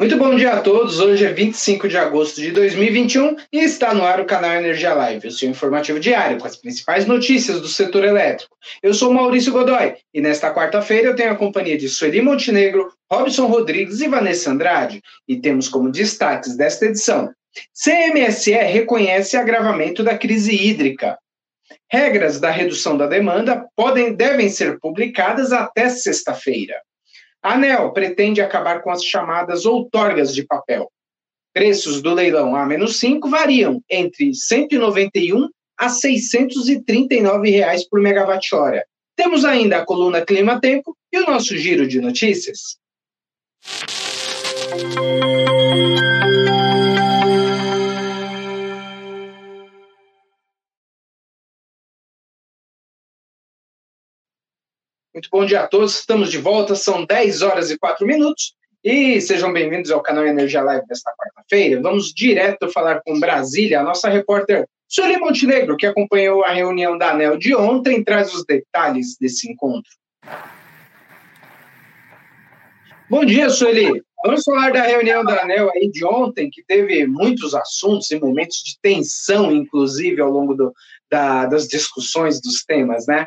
Muito bom dia a todos. Hoje é 25 de agosto de 2021 e está no ar o canal Energia Live, o seu informativo diário com as principais notícias do setor elétrico. Eu sou Maurício Godoy e nesta quarta-feira eu tenho a companhia de Sueli Montenegro, Robson Rodrigues e Vanessa Andrade. E temos como destaques desta edição: CMSE reconhece agravamento da crise hídrica. Regras da redução da demanda podem devem ser publicadas até sexta-feira. A ANEL pretende acabar com as chamadas outorgas de papel. Preços do leilão A-5 variam entre 191 a 639 reais por megawatt-hora. Temos ainda a coluna Clima Tempo e o nosso giro de notícias. Muito bom dia a todos, estamos de volta, são 10 horas e 4 minutos e sejam bem-vindos ao canal Energia Live desta quarta-feira. Vamos direto falar com Brasília, a nossa repórter Sueli Montenegro, que acompanhou a reunião da ANEL de ontem, traz os detalhes desse encontro. Bom dia, Sueli. Vamos falar da reunião da ANEL aí de ontem, que teve muitos assuntos e momentos de tensão, inclusive, ao longo do, da, das discussões dos temas, né?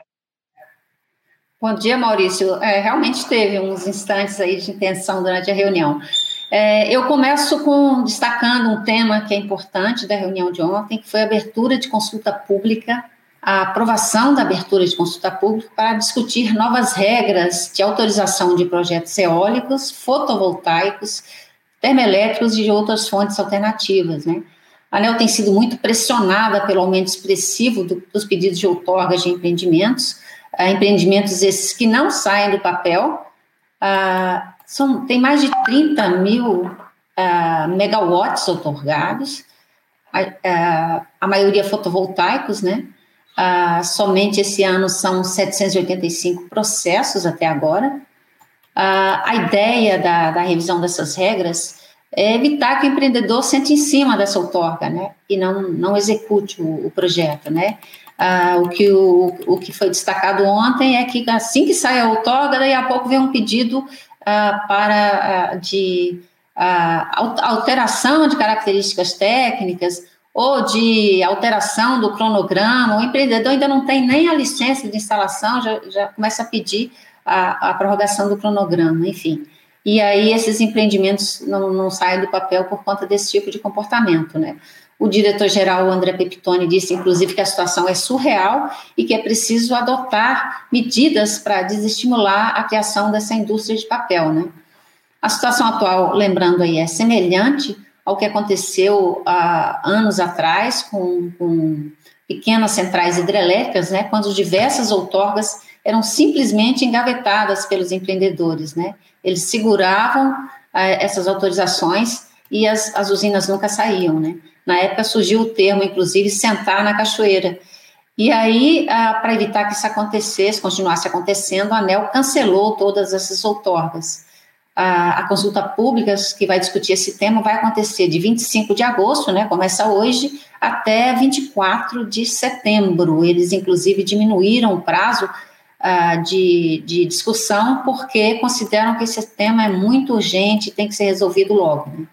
Bom dia, Maurício. É, realmente teve uns instantes aí de tensão durante a reunião. É, eu começo com destacando um tema que é importante da reunião de ontem, que foi a abertura de consulta pública, a aprovação da abertura de consulta pública para discutir novas regras de autorização de projetos eólicos, fotovoltaicos, termoelétricos e de outras fontes alternativas, né? A ANEL tem sido muito pressionada pelo aumento expressivo do, dos pedidos de outorgas de empreendimentos, uh, empreendimentos esses que não saem do papel. Uh, são, tem mais de 30 mil uh, megawatts otorgados, a, a maioria fotovoltaicos, né? somente esse ano são 785 processos até agora. a ideia da, da revisão dessas regras é evitar que o empreendedor sente em cima dessa outorga, né? E não, não execute o, o projeto, né? Ah, o, que, o, o que foi destacado ontem é que assim que sai a outorga, daí a pouco vem um pedido ah, para ah, de ah, alteração de características técnicas ou de alteração do cronograma, o empreendedor ainda não tem nem a licença de instalação, já, já começa a pedir a, a prorrogação do cronograma, enfim. E aí esses empreendimentos não, não saem do papel por conta desse tipo de comportamento, né? O diretor-geral André Pepitone disse, inclusive, que a situação é surreal e que é preciso adotar medidas para desestimular a criação dessa indústria de papel, né? A situação atual, lembrando aí, é semelhante ao que aconteceu há anos atrás com, com pequenas centrais hidrelétricas, né? Quando diversas outorgas eram simplesmente engavetadas pelos empreendedores, né? Eles seguravam eh, essas autorizações e as, as usinas nunca saíam, né? Na época surgiu o termo, inclusive, sentar na cachoeira. E aí, para evitar que isso acontecesse, continuasse acontecendo, a ANEL cancelou todas essas outorgas. A, a, consulta pública que vai discutir esse tema vai acontecer de 25 de agosto, né, começa hoje, até 24 de setembro. Eles, inclusive, diminuíram o prazo uh, de, de, discussão porque consideram que esse tema é muito urgente e tem que ser resolvido logo. Né?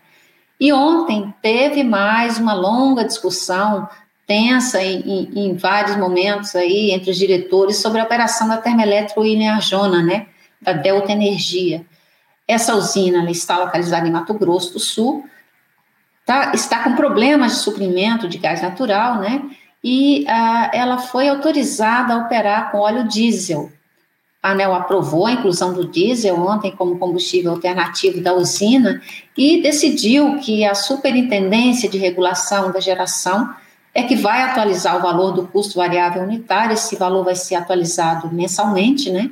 E ontem teve mais uma longa discussão tensa em, em, em, vários momentos aí entre os diretores sobre a operação da termoelétrica William Arjona, né, da Delta Energia. Essa usina está localizada em Mato Grosso do Sul, tá, está com problemas de suprimento de gás natural, né, e uh, ela foi autorizada a operar com óleo diesel. A ANEL aprovou a inclusão do diesel ontem como combustível alternativo da usina e decidiu que a Superintendência de Regulação da Geração é que vai atualizar o valor do custo variável unitário, esse valor vai ser atualizado mensalmente, né?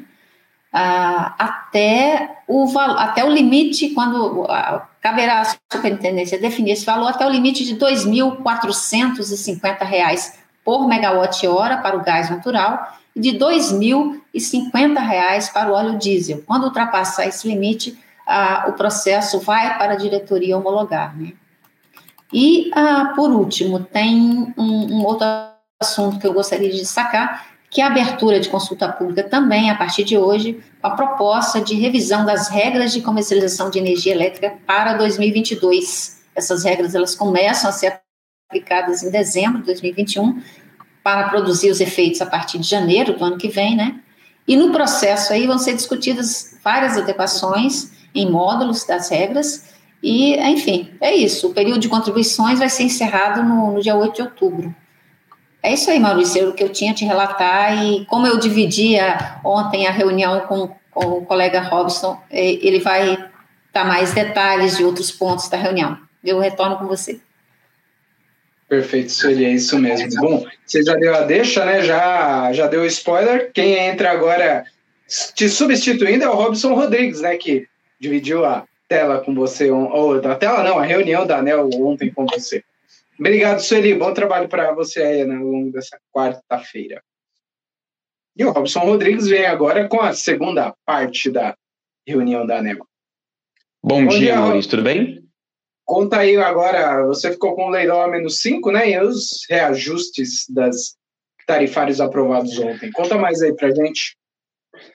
Ah, até, o, até o limite, quando ah, caberá à superintendência definir esse valor, até o limite de R$ 2.450 por megawatt-hora para o gás natural e de R$ 2.050 para o óleo diesel. Quando ultrapassar esse limite, ah, o processo vai para a diretoria homologar. Né? E, ah, por último, tem um, um, outro assunto que eu gostaria de destacar, que a abertura de consulta pública também, a partir de hoje, a proposta de revisão das regras de comercialização de energia elétrica para 2022. Essas regras elas começam a ser aplicadas em dezembro de 2021 para produzir os efeitos a partir de janeiro do ano que vem, né? E no processo aí vão ser discutidas várias adequações em módulos das regras e, enfim, é isso. O período de contribuições vai ser encerrado no, no dia 8 de outubro. É isso aí, Maurício, o que eu tinha te relatar. E como eu dividia ontem a reunião com, com o colega Robson, é, ele vai dar mais detalhes de outros pontos da reunião. Eu retorno com você. Perfeito, Sueli, é isso mesmo. Bom, você já deu a deixa, né? Já, já deu spoiler. Quem entra agora te substituindo é o Robson Rodrigues, né? Que dividiu a tela com você, ou a tela não, a reunião da ANEL ontem com você. Obrigado, Sueli. Bom trabalho para você aí né, ao longo dessa quarta-feira. E o Robson Rodrigues vem agora com a segunda parte da reunião da ANEL. Bom, Bom dia, dia Maurício, tudo bem? Conta aí agora, você ficou com o leilão a menos 5, né? E os reajustes das tarifários aprovados ontem. Conta mais aí pra gente.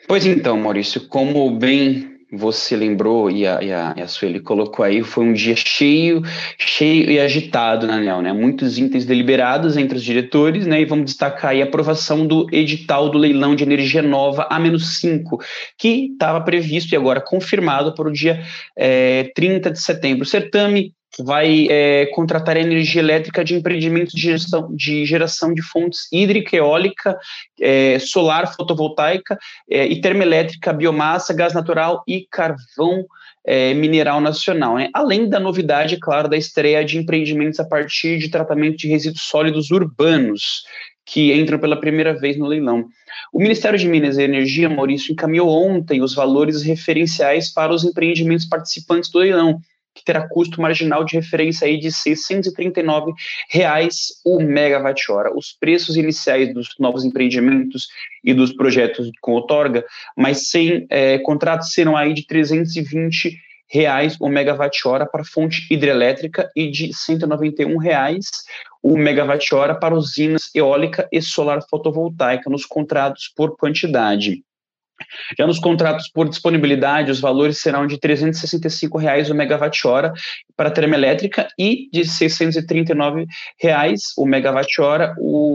Pois então, Maurício, como bem você lembrou e a, e a, e a Sueli colocou aí, foi um dia cheio, cheio e agitado na ANEL, né? Muitos itens deliberados entre os diretores, né? E vamos destacar aí a aprovação do edital do leilão de energia nova A-5, que estava previsto e agora confirmado para o dia é, 30 de setembro. O certame vai é, contratar energia elétrica de empreendimentos de geração de, geração de fontes hídrica, eólica, é, solar, fotovoltaica é, e termoelétrica, biomassa, gás natural e carvão é, mineral nacional. Né? Além da novidade, claro, da estreia de empreendimentos a partir de tratamento de resíduos sólidos urbanos, que entram pela primeira vez no leilão. O Ministério de Minas e Energia, Maurício, encaminhou ontem os valores referenciais para os empreendimentos participantes do leilão, que terá custo marginal de referência aí de 639 reais o megawatt-hora. Os preços iniciais dos novos empreendimentos e dos projetos com outorga, mas sem é, contratos serão aí de 320 reais o megawatt-hora para fonte hidrelétrica e de 191 reais o megawatt-hora para usinas eólica e solar fotovoltaica nos contratos por quantidade. Já nos contratos por disponibilidade, os valores serão de 365 reais o megawatt-hora para a termoelétrica e de 639 reais o megawatt-hora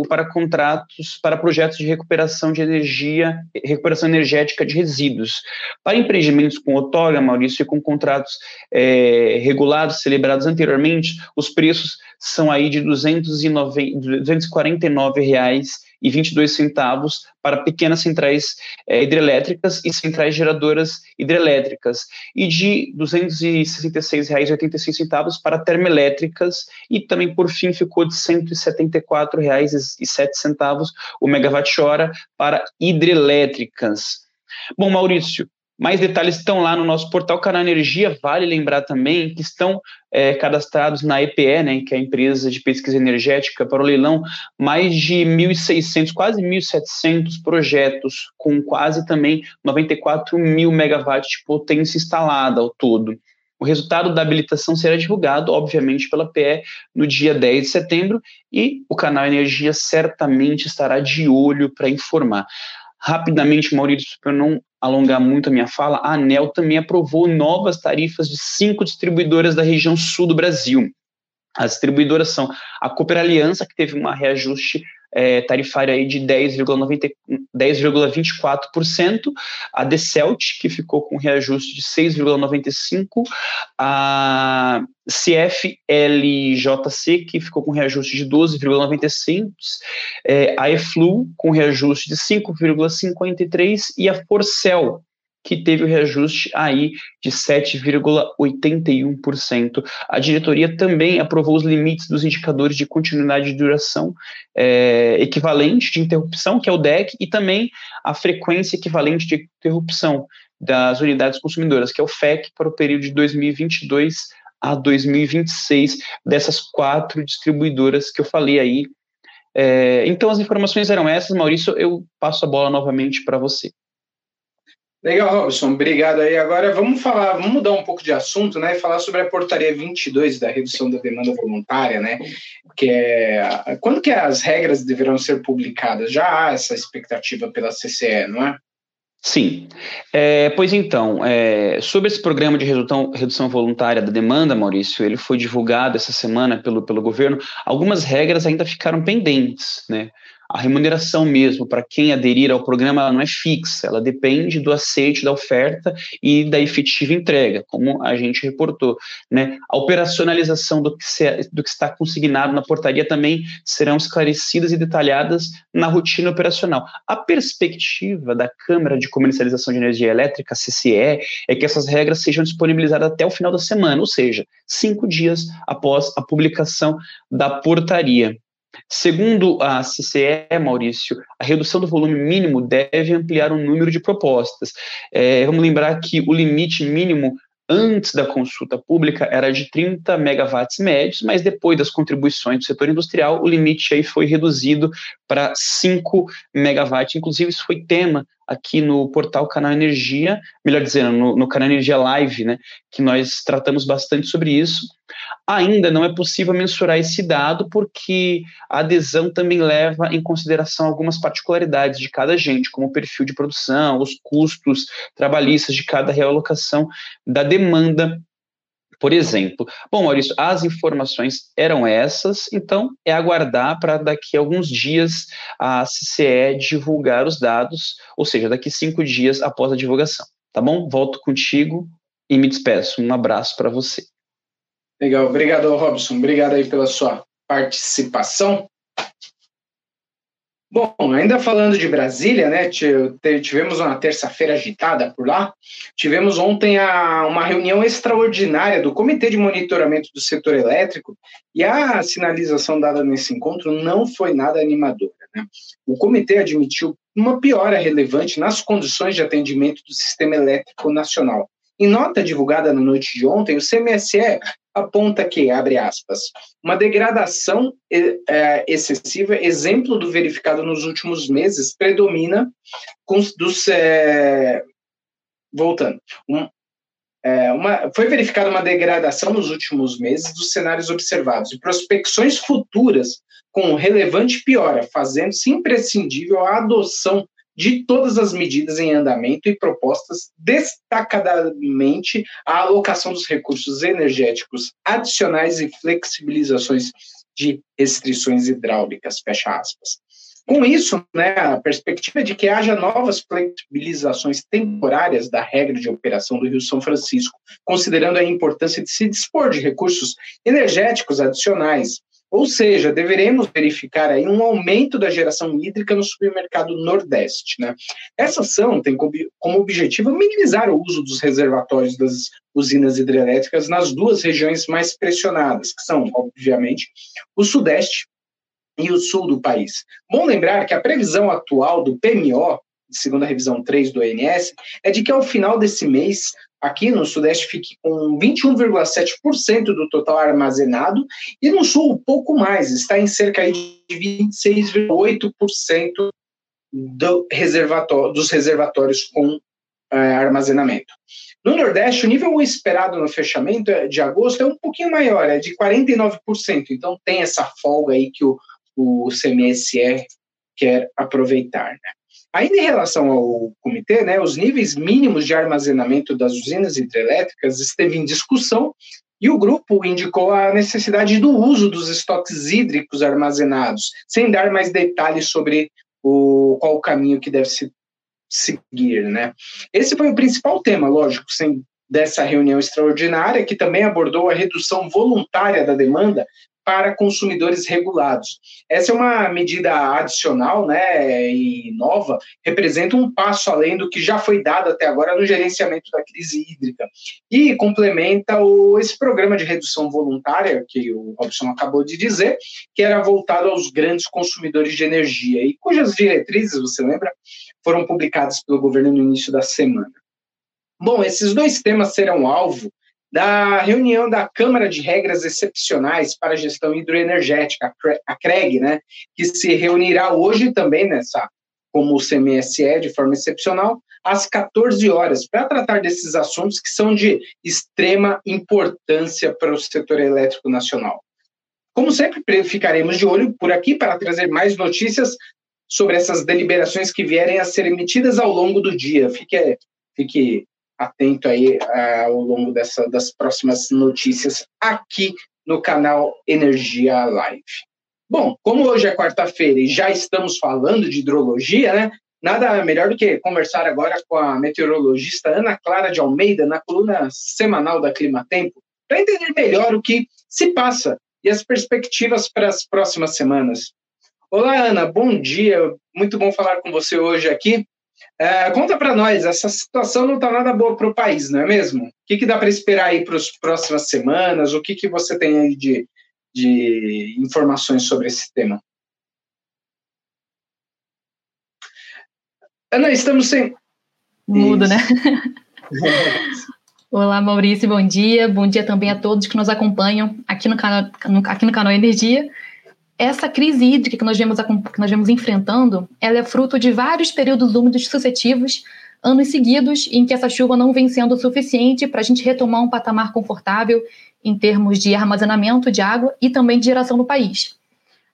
para contratos para projetos de recuperação de energia, recuperação energética de resíduos. Para empreendimentos com outorga, Maurício, e com contratos é, regulados, celebrados anteriormente, os preços são aí de 249 reais e 22 centavos para pequenas centrais é, hidrelétricas e centrais geradoras hidrelétricas e de R$ 266,86 para termoelétricas e também por fim ficou de R$ 174,07 o megawatt-hora para hidrelétricas. Bom, Maurício, mais detalhes estão lá no nosso portal Canal Energia. Vale lembrar também que estão é, cadastrados na EPE, né, que é a empresa de pesquisa energética, para o leilão, mais de 1.600, quase 1.700 projetos, com quase também 94 mil megawatts de potência instalada ao todo. O resultado da habilitação será divulgado, obviamente, pela PE no dia 10 de setembro e o canal Energia certamente estará de olho para informar. Rapidamente, Maurício, para eu não alongar muito a minha fala, a ANEL também aprovou novas tarifas de cinco distribuidoras da região sul do Brasil. As distribuidoras são a Cooper Aliança, que teve um reajuste é, tarifário aí de 10,24%, a Decelt, que ficou com reajuste de 6,95%, a CFLJC, que ficou com reajuste de 12,95%, é, a EFLU, com reajuste de 5,53%, e a Forcel, que teve o reajuste aí de 7,81%. A diretoria também aprovou os limites dos indicadores de continuidade de duração é, equivalente de interrupção, que é o DEC, e também a frequência equivalente de interrupção das unidades consumidoras, que é o FEC, para o período de 2022 a 2026, dessas quatro distribuidoras que eu falei aí. É, então, as informações eram essas, Maurício, eu passo a bola novamente para você. Legal, Robson, obrigado aí. Agora vamos falar, vamos mudar um pouco de assunto, né? E falar sobre a portaria 22 da redução da demanda voluntária, né? que é, quando que as regras deverão ser publicadas? Já há essa expectativa pela CCE, não é? Sim. É, pois então, é, sobre esse programa de redução, redução, voluntária da demanda, Maurício, ele foi divulgado essa semana pelo, pelo governo. Algumas regras ainda ficaram pendentes, né? A remuneração mesmo para quem aderir ao programa não é fixa, ela depende do aceite da oferta e da efetiva entrega, como a gente reportou. Né? A operacionalização do que, se, do que está consignado na portaria também serão esclarecidas e detalhadas na rotina operacional. A perspectiva da Câmara de Comercialização de Energia Elétrica, CCE, é que essas regras sejam disponibilizadas até o final da semana, ou seja, cinco dias após a publicação da portaria. Segundo a CCE, Maurício, a redução do volume mínimo deve ampliar o número de propostas. É, vamos lembrar que o limite mínimo antes da consulta pública era de 30 megawatts médios, mas depois das contribuições do setor industrial, o limite aí foi reduzido para 5 megawatts. Inclusive, isso foi tema aqui no portal Canal Energia, melhor dizendo, no, no Canal Energia Live, né, que nós tratamos bastante sobre isso. Ainda não é possível mensurar esse dado porque a adesão também leva em consideração algumas particularidades de cada agente, como o perfil de produção, os custos trabalhistas de cada realocação da demanda por exemplo. Bom, Maurício, as informações eram essas, então é aguardar para daqui a alguns dias a CCE divulgar os dados, ou seja, daqui cinco dias após a divulgação. Tá bom? Volto contigo e me despeço. Um abraço para você. Legal, obrigado, Robson. Obrigado aí pela sua participação. Bom, ainda falando de Brasília, né? Tivemos uma terça-feira agitada por lá. Tivemos ontem a, uma reunião extraordinária do Comitê de Monitoramento do Setor Elétrico e a sinalização dada nesse encontro não foi nada animadora. Né? O comitê admitiu uma piora relevante nas condições de atendimento do sistema elétrico nacional. Em nota divulgada na noite de ontem, o CMSE aponta que, abre aspas, uma degradação é, excessiva, exemplo do verificado nos últimos meses, predomina com, dos. É, voltando. Um, é, uma, foi verificada uma degradação nos últimos meses dos cenários observados e prospecções futuras com relevante piora, fazendo-se imprescindível a adoção de todas as medidas em andamento e propostas, destacadamente a alocação dos recursos energéticos adicionais e flexibilizações de restrições hidráulicas, fecha aspas. Com isso, né, a perspectiva de que haja novas flexibilizações temporárias da regra de operação do Rio São Francisco, considerando a importância de se dispor de recursos energéticos adicionais, ou seja, deveremos verificar aí um aumento da geração hídrica no supermercado Nordeste. Né? Essa ação tem como objetivo minimizar o uso dos reservatórios das usinas hidrelétricas nas duas regiões mais pressionadas, que são, obviamente, o Sudeste e o Sul do país. Bom lembrar que a previsão atual do PMO, segundo a revisão 3 do ONS, é de que ao final desse mês aqui no Sudeste fique com 21,7% do total armazenado e no Sul um pouco mais, está em cerca de 26,8% do reservatório, dos reservatórios com é, armazenamento. No Nordeste, o nível esperado no fechamento de agosto é um pouquinho maior, é de 49%. Então tem essa folga aí que o, o CMSE quer aproveitar. Né? Ainda em relação ao comitê, né, os níveis mínimos de armazenamento das usinas hidrelétricas esteve em discussão e o grupo indicou a necessidade do uso dos estoques hídricos armazenados, sem dar mais detalhes sobre o, qual o caminho que deve se seguir. Né? Esse foi o principal tema, lógico, sem, dessa reunião extraordinária, que também abordou a redução voluntária da demanda para consumidores regulados. Essa é uma medida adicional né, e nova, representa um passo além do que já foi dado até agora no gerenciamento da crise hídrica e complementa o, esse programa de redução voluntária que o Robson acabou de dizer, que era voltado aos grandes consumidores de energia e cujas diretrizes, você lembra, foram publicadas pelo governo no início da semana. Bom, esses dois temas serão alvo da reunião da Câmara de Regras Excepcionais para a Gestão Hidroenergética, a CREG, né, que se reunirá hoje também nessa, como o CMSE, de forma excepcional, às 14 horas, para tratar desses assuntos que são de extrema importância para o setor elétrico nacional. Como sempre, ficaremos de olho por aqui para trazer mais notícias sobre essas deliberações que vierem a ser emitidas ao longo do dia. Fique, fique atento aí uh, ao longo dessa, das próximas notícias aqui no canal Energia Live. Bom, como hoje é quarta-feira e já estamos falando de hidrologia, né? Nada melhor do que conversar agora com a meteorologista Ana Clara de Almeida na coluna semanal da Clima Tempo, para entender melhor o que se passa e as perspectivas para as próximas semanas. Olá, Ana, bom dia. Muito bom falar com você hoje aqui. É, conta para nós, essa situação não está nada boa para o país, não é mesmo? O que, que dá para esperar aí para as próximas semanas? O que, que você tem aí de, de informações sobre esse tema? Ana, estamos sem. Mudo, né? Olá, Maurício, bom dia. Bom dia também a todos que nos acompanham aqui no canal, aqui no canal Energia. Essa crise hídrica que nós, vemos, que nós vemos enfrentando, ela é fruto de vários períodos úmidos sucessivos, anos seguidos, em que essa chuva não vem sendo suficiente para a gente retomar um patamar confortável em termos de armazenamento de água e também de geração no país.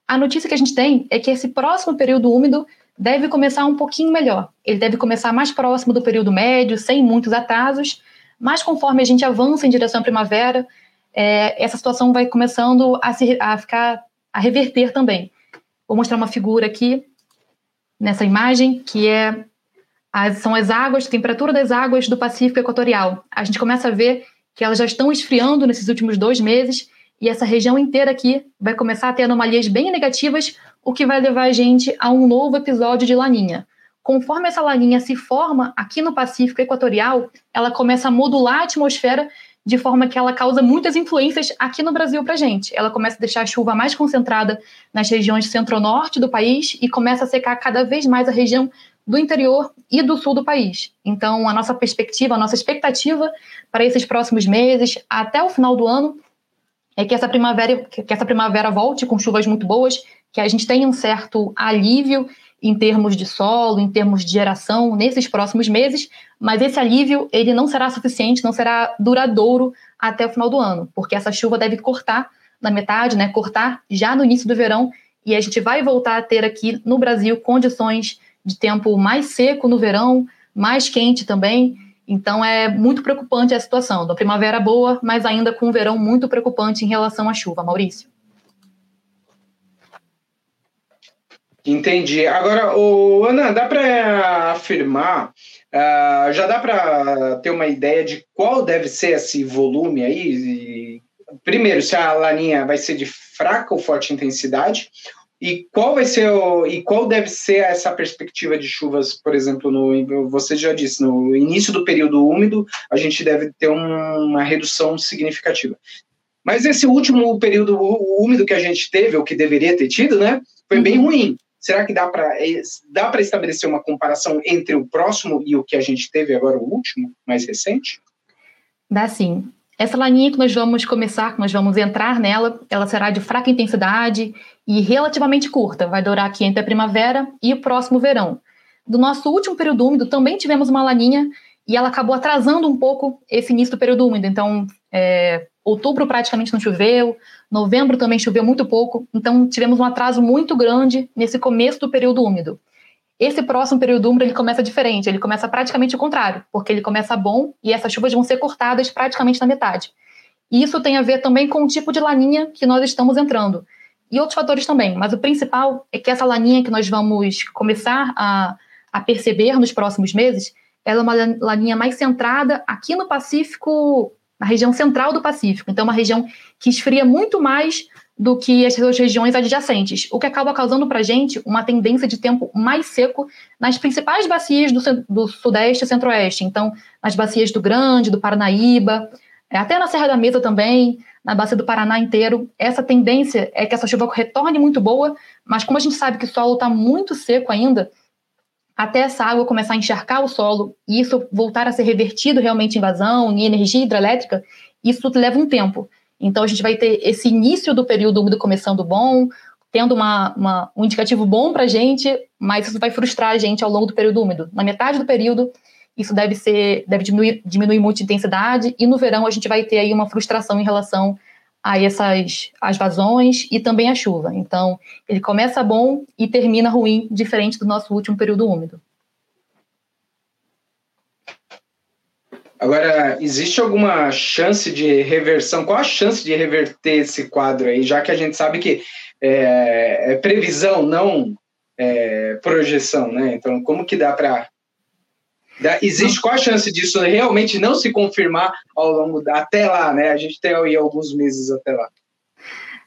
A notícia que a gente tem é que esse próximo período úmido deve começar um pouquinho melhor. Ele deve começar mais próximo do período médio, sem muitos atrasos, mas conforme a gente avança em direção à primavera, é, essa situação vai começando a, se, a ficar a reverter também. Vou mostrar uma figura aqui nessa imagem que é as, são as águas, a temperatura das águas do Pacífico Equatorial. A gente começa a ver que elas já estão esfriando nesses últimos dois meses e essa região inteira aqui vai começar a ter anomalias bem negativas, o que vai levar a gente a um novo episódio de laninha. Conforme essa laninha se forma aqui no Pacífico Equatorial, ela começa a modular a atmosfera de forma que ela causa muitas influências aqui no Brasil para gente. Ela começa a deixar a chuva mais concentrada nas regiões centro-norte do país e começa a secar cada vez mais a região do interior e do sul do país. Então, a nossa perspectiva, a nossa expectativa para esses próximos meses, até o final do ano, é que essa primavera, que essa primavera volte com chuvas muito boas, que a gente tenha um certo alívio em termos de solo, em termos de geração nesses próximos meses, mas esse alívio ele não será suficiente, não será duradouro até o final do ano, porque essa chuva deve cortar na metade, né, cortar já no início do verão, e a gente vai voltar a ter aqui no Brasil condições de tempo mais seco no verão, mais quente também. Então é muito preocupante a situação. Da primavera boa, mas ainda com um verão muito preocupante em relação à chuva, Maurício. Entendi. Agora, o Ana, dá para afirmar, uh, já dá para ter uma ideia de qual deve ser esse volume aí? E, primeiro, se a laninha vai ser de fraca ou forte intensidade, e qual vai ser o, e qual deve ser essa perspectiva de chuvas, por exemplo, no você já disse, no início do período úmido, a gente deve ter um, uma redução significativa. Mas esse último período úmido que a gente teve, ou que deveria ter tido, né, foi uhum. bem ruim. Será que dá para é, dá estabelecer uma comparação entre o próximo e o que a gente teve agora, o último, mais recente? Dá sim. Essa laninha que nós vamos começar, que nós vamos entrar nela, ela será de fraca intensidade e relativamente curta. Vai durar aqui entre a primavera e o próximo verão. Do nosso último período úmido, também tivemos uma laninha e ela acabou atrasando um pouco esse início do período úmido. Então, é, outubro praticamente não choveu, novembro também choveu muito pouco, então tivemos um atraso muito grande nesse começo do período úmido. Esse próximo período úmido ele começa diferente, ele começa praticamente o contrário, porque ele começa bom e essas chuvas vão ser cortadas praticamente na metade. E isso tem a ver também com o tipo de laninha que nós estamos entrando. E outros fatores também, mas o principal é que essa laninha que nós vamos começar a, a perceber nos próximos meses, ela é uma laninha mais centrada aqui no Pacífico na região central do Pacífico. Então, é uma região que esfria muito mais do que as suas regiões adjacentes, o que acaba causando para a gente uma tendência de tempo mais seco nas principais bacias do, do Sudeste e Centro-Oeste. Então, nas bacias do Grande, do Paranaíba, é, até na Serra da Mesa também, na bacia do Paraná inteiro. Essa tendência é que essa chuva retorne muito boa, mas como a gente sabe que o solo está muito seco ainda, até essa água começar a encharcar o solo e isso voltar a ser revertido realmente em vazão, em energia hidrelétrica, isso leva um tempo. Então a gente vai ter esse início do período úmido começando bom, tendo uma, uma, um indicativo bom para a gente, mas isso vai frustrar a gente ao longo do período úmido. Na metade do período, isso deve ser deve diminuir, diminuir muito a intensidade, e no verão a gente vai ter aí uma frustração em relação a essas as vazões e também a chuva. Então, ele começa bom e termina ruim, diferente do nosso último período úmido. Agora, existe alguma chance de reversão? Qual a chance de reverter esse quadro aí, já que a gente sabe que é, é previsão, não é, projeção, né? Então, como que dá para Existe qual a chance disso realmente não se confirmar ao longo da, até lá, né? A gente tem aí alguns meses até lá.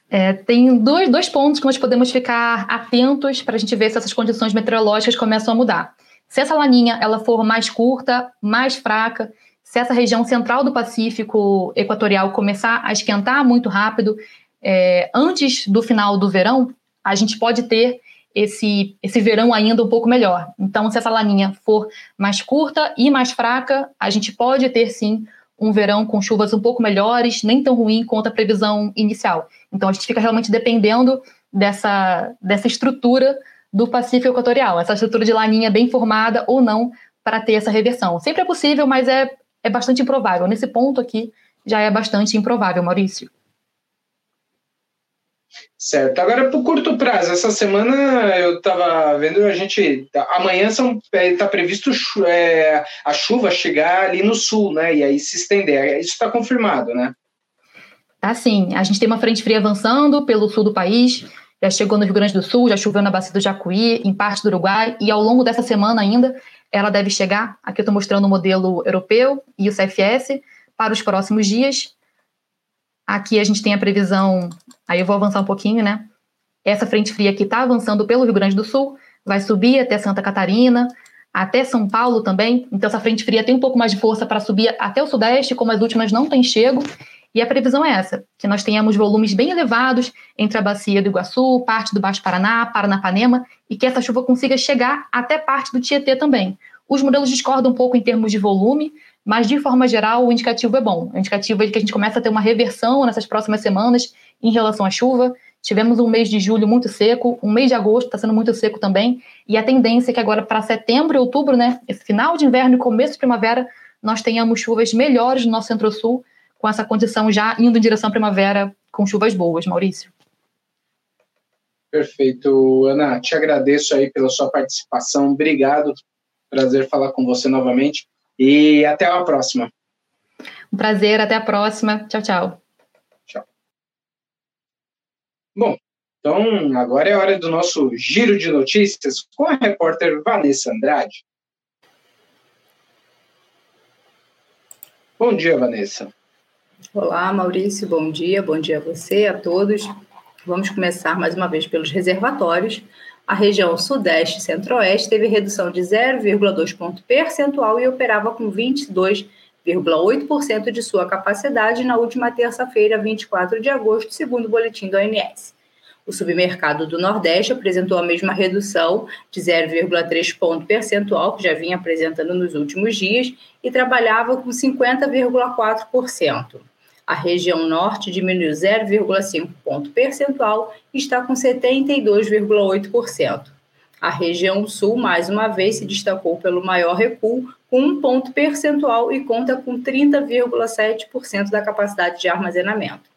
É, tem dois, dois pontos que nós podemos ficar atentos para a gente ver se essas condições meteorológicas começam a mudar. Se essa laninha ela for mais curta, mais fraca, se essa região central do Pacífico equatorial começar a esquentar muito rápido, é, antes do final do verão, a gente pode ter esse, esse verão ainda um pouco melhor. Então, se essa laninha for mais curta e mais fraca, a gente pode ter sim um verão com chuvas um pouco melhores, nem tão ruim quanto a previsão inicial. Então, a gente fica realmente dependendo dessa, dessa estrutura do Pacífico Equatorial, essa estrutura de laninha bem formada ou não para ter essa reversão. Sempre é possível, mas é, é bastante improvável. Nesse ponto aqui, já é bastante improvável, Maurício. Certo. Agora, para o curto prazo, essa semana eu estava vendo, a gente. Amanhã está é, previsto é, a chuva chegar ali no sul, né? E aí se estender. Isso está confirmado, né? Tá sim. A gente tem uma frente fria avançando pelo sul do país, já chegou no Rio Grande do Sul, já choveu na bacia do Jacuí, em parte do Uruguai, e ao longo dessa semana ainda ela deve chegar. Aqui eu estou mostrando o modelo europeu e o CFS para os próximos dias. Aqui a gente tem a previsão, aí eu vou avançar um pouquinho, né? Essa frente fria aqui está avançando pelo Rio Grande do Sul, vai subir até Santa Catarina, até São Paulo também. Então, essa frente fria tem um pouco mais de força para subir até o Sudeste, como as últimas não têm chego. E a previsão é essa: que nós tenhamos volumes bem elevados entre a bacia do Iguaçu, parte do Baixo Paraná, Paranapanema, e que essa chuva consiga chegar até parte do Tietê também. Os modelos discordam um pouco em termos de volume, mas, de forma geral, o indicativo é bom. O indicativo é que a gente começa a ter uma reversão nessas próximas semanas em relação à chuva. Tivemos um mês de julho muito seco, um mês de agosto está sendo muito seco também, e a tendência é que agora para setembro e outubro, né, esse final de inverno e começo de primavera, nós tenhamos chuvas melhores no nosso centro-sul, com essa condição já indo em direção à primavera com chuvas boas, Maurício. Perfeito, Ana. Te agradeço aí pela sua participação. Obrigado. Prazer falar com você novamente. E até a próxima. Um prazer, até a próxima. Tchau, tchau. Tchau. Bom, então agora é hora do nosso giro de notícias com a repórter Vanessa Andrade. Bom dia, Vanessa. Olá, Maurício, bom dia, bom dia a você, a todos. Vamos começar mais uma vez pelos reservatórios. A região Sudeste e Centro-Oeste teve redução de 0,2 ponto percentual e operava com 22,8% de sua capacidade na última terça-feira, 24 de agosto, segundo o boletim do ONS. O submercado do Nordeste apresentou a mesma redução de 0,3 ponto percentual que já vinha apresentando nos últimos dias e trabalhava com 50,4%. A região norte diminuiu 0,5 ponto percentual e está com 72,8%. A região sul, mais uma vez, se destacou pelo maior recuo, com um ponto percentual e conta com 30,7% da capacidade de armazenamento.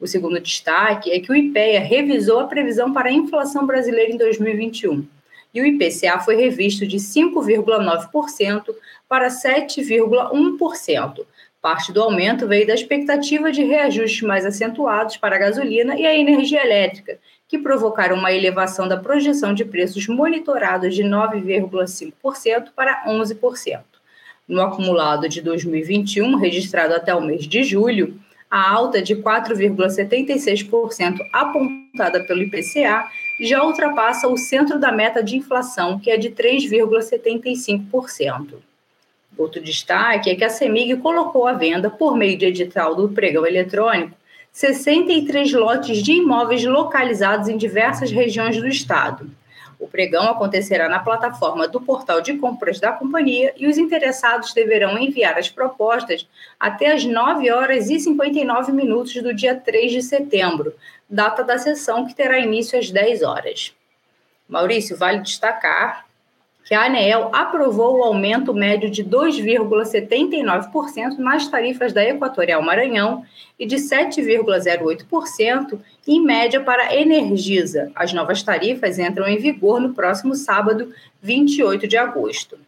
O segundo destaque é que o IPEA revisou a previsão para a inflação brasileira em 2021 e o IPCA foi revisto de 5,9% para 7,1%, Parte do aumento veio da expectativa de reajustes mais acentuados para a gasolina e a energia elétrica, que provocaram uma elevação da projeção de preços monitorados de 9,5% para 11%. No acumulado de 2021, registrado até o mês de julho, a alta de 4,76% apontada pelo IPCA já ultrapassa o centro da meta de inflação, que é de 3,75%. Outro destaque é que a CEMIG colocou à venda, por meio de edital do pregão eletrônico, 63 lotes de imóveis localizados em diversas regiões do estado. O pregão acontecerá na plataforma do portal de compras da companhia e os interessados deverão enviar as propostas até as 9 horas e 59 minutos do dia 3 de setembro, data da sessão que terá início às 10 horas. Maurício, vale destacar que a ANEEL aprovou o aumento médio de 2,79% nas tarifas da Equatorial Maranhão e de 7,08% em média para Energisa. As novas tarifas entram em vigor no próximo sábado, 28 de agosto.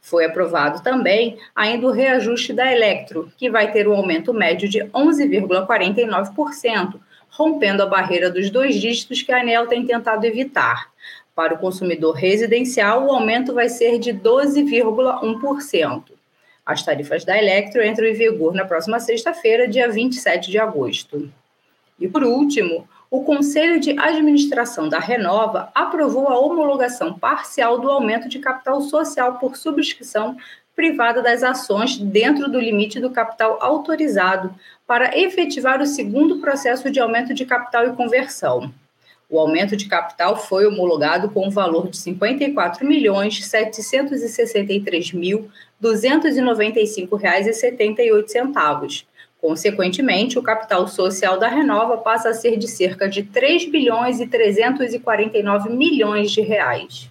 Foi aprovado também ainda o reajuste da Electro, que vai ter um aumento médio de 11,49%, rompendo a barreira dos dois dígitos que a ANEL tem tentado evitar. Para o consumidor residencial, o aumento vai ser de 12,1%. As tarifas da Electro entram em vigor na próxima sexta-feira, dia 27 de agosto. E por último, o Conselho de Administração da Renova aprovou a homologação parcial do aumento de capital social por subscrição privada das ações dentro do limite do capital autorizado para efetivar o segundo processo de aumento de capital e conversão. O aumento de capital foi homologado com o um valor de R$ 54.763.295,78. Consequentemente, o capital social da Renova passa a ser de cerca de 3 bilhões e 349 milhões de reais.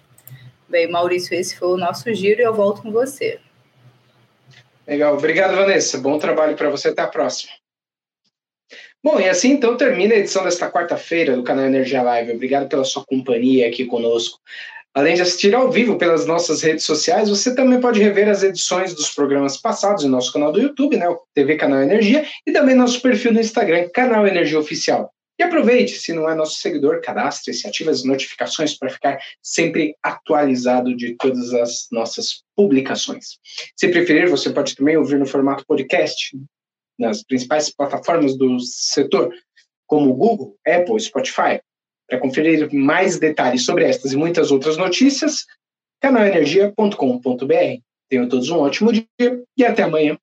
Bem, Maurício, esse foi o nosso giro e eu volto com você. Legal, obrigado, Vanessa. Bom trabalho para você. Até a próxima. Bom, e assim então termina a edição desta quarta-feira do canal Energia Live. Obrigado pela sua companhia aqui conosco. Além de assistir ao vivo pelas nossas redes sociais, você também pode rever as edições dos programas passados em nosso canal do YouTube, né, o TV Canal Energia, e também nosso perfil no Instagram, Canal Energia Oficial. E aproveite, se não é nosso seguidor, cadastre-se, ative as notificações para ficar sempre atualizado de todas as nossas publicações. Se preferir, você pode também ouvir no formato podcast, nas principais plataformas do setor, como Google, Apple, Spotify. Para conferir mais detalhes sobre estas e muitas outras notícias, canalenergia.com.br. Tenham todos um ótimo dia e até amanhã.